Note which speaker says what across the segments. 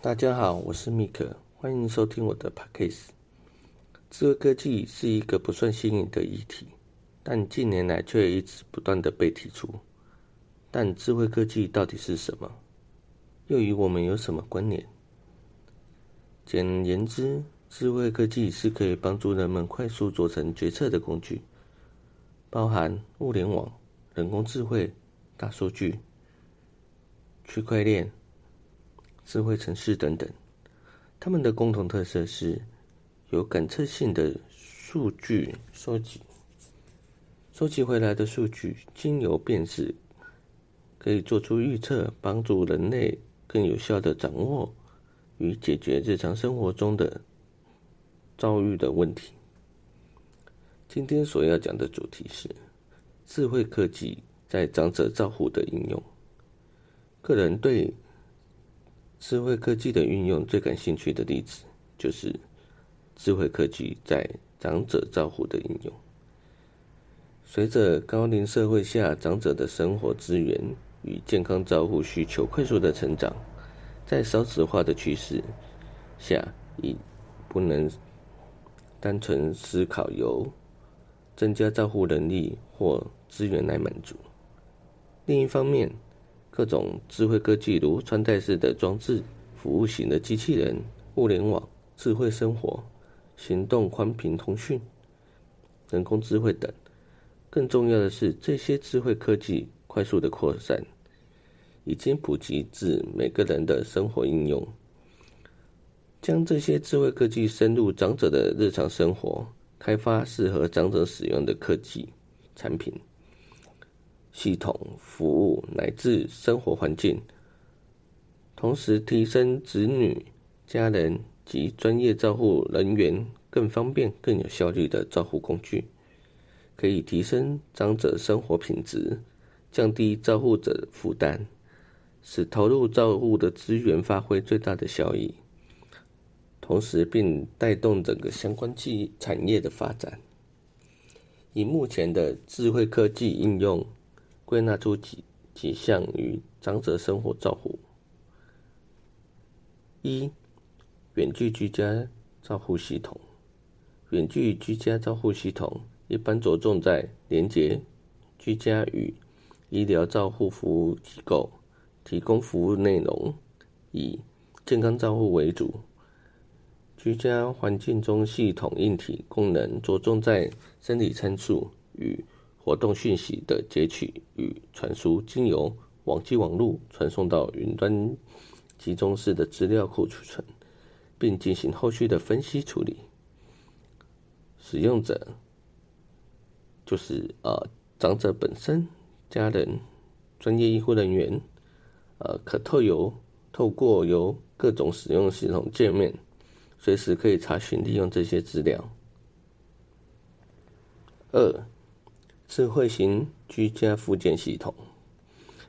Speaker 1: 大家好，我是米克，欢迎收听我的 podcast。智慧科技是一个不算新颖的议题，但近年来却一直不断的被提出。但智慧科技到底是什么？又与我们有什么关联？简言之，智慧科技是可以帮助人们快速做成决策的工具，包含物联网、人工智慧、大数据。区块链、智慧城市等等，它们的共同特色是有感测性的数据收集，收集回来的数据经由辨识，可以做出预测，帮助人类更有效的掌握与解决日常生活中的遭遇的问题。今天所要讲的主题是智慧科技在长者照护的应用。个人对智慧科技的运用最感兴趣的例子，就是智慧科技在长者照护的应用。随着高龄社会下长者的生活资源与健康照护需求快速的成长，在少子化的趋势下，已不能单纯思考由增加照护能力或资源来满足。另一方面，各种智慧科技，如穿戴式的装置、服务型的机器人、物联网、智慧生活、行动宽频通讯、人工智慧等。更重要的是，这些智慧科技快速的扩散，已经普及至每个人的生活应用。将这些智慧科技深入长者的日常生活，开发适合长者使用的科技产品。系统服务乃至生活环境，同时提升子女、家人及专业照护人员更方便、更有效率的照护工具，可以提升长者生活品质，降低照护者负担，使投入照护的资源发挥最大的效益，同时并带动整个相关技产业的发展。以目前的智慧科技应用。归纳出几几项与长者生活照护：一、远距居家照护系统。远距居家照护系统一般着重在连接居家与医疗照护服务机构，提供服务内容以健康照护为主。居家环境中，系统硬体功能着重在生理参数与。活动讯息的截取与传输，经由网际网络传送到云端集中式的资料库储存，并进行后续的分析处理。使用者就是呃长者本身、家人、专业医护人员，呃可透由透过由各种使用系统界面，随时可以查询利用这些资料。二智慧型居家附件系统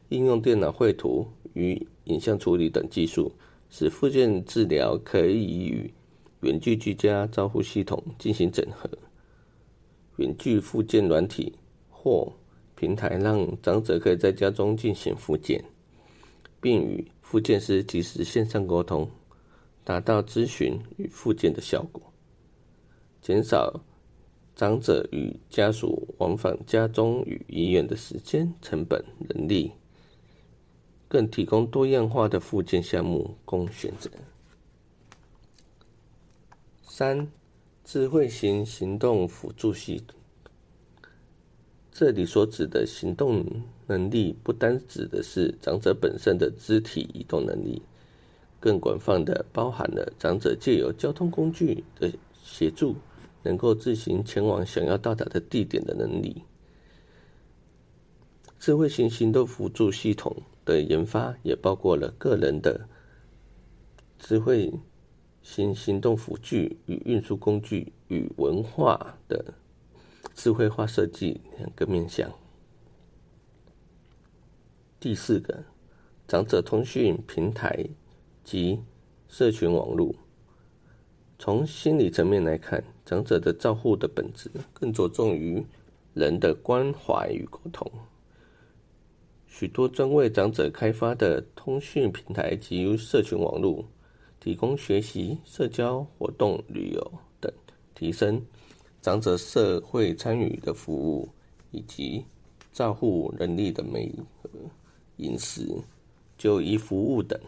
Speaker 1: 应用电脑绘图与影像处理等技术，使附件治疗可以与远距居家照护系统进行整合。远距附件软体或平台让长者可以在家中进行复健，并与复健师及时线上沟通，达到咨询与复健的效果，减少。长者与家属往返家中与医院的时间、成本、人力，更提供多样化的附件项目供选择。三、智慧型行动辅助系统，这里所指的行动能力，不单指的是长者本身的肢体移动能力，更广泛的包含了长者借由交通工具的协助。能够自行前往想要到达的地点的能力。智慧型行动辅助系统的研发也包括了个人的智慧型行动辅具与运输工具与文化的智慧化设计两个面向。第四个，长者通讯平台及社群网络。从心理层面来看，长者的照护的本质更着重于人的关怀与沟通。许多专为长者开发的通讯平台及社群网络，提供学习、社交活动、旅游等，提升长者社会参与的服务，以及照护能力的美和饮食、就医服务等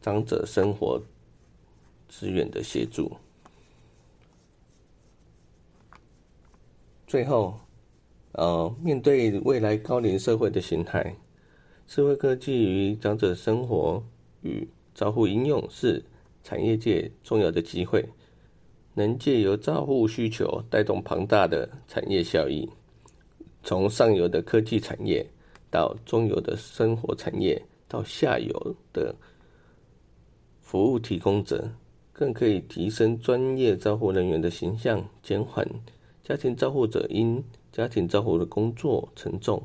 Speaker 1: 长者生活资源的协助。最后，呃，面对未来高龄社会的形态，智慧科技与长者生活与照护应用是产业界重要的机会，能借由照护需求带动庞大的产业效益。从上游的科技产业，到中游的生活产业，到下游的服务提供者，更可以提升专业照护人员的形象，减缓家庭照护者因家庭照护的工作沉重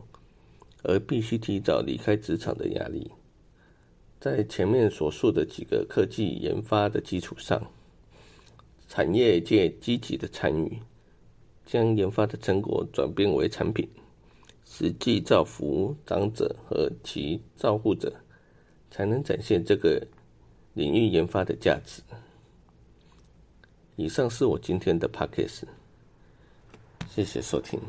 Speaker 1: 而必须提早离开职场的压力。在前面所述的几个科技研发的基础上，产业界积极的参与，将研发的成果转变为产品，实际造福长者和其照护者，才能展现这个领域研发的价值。以上是我今天的 p a c k a g e 谢谢收听。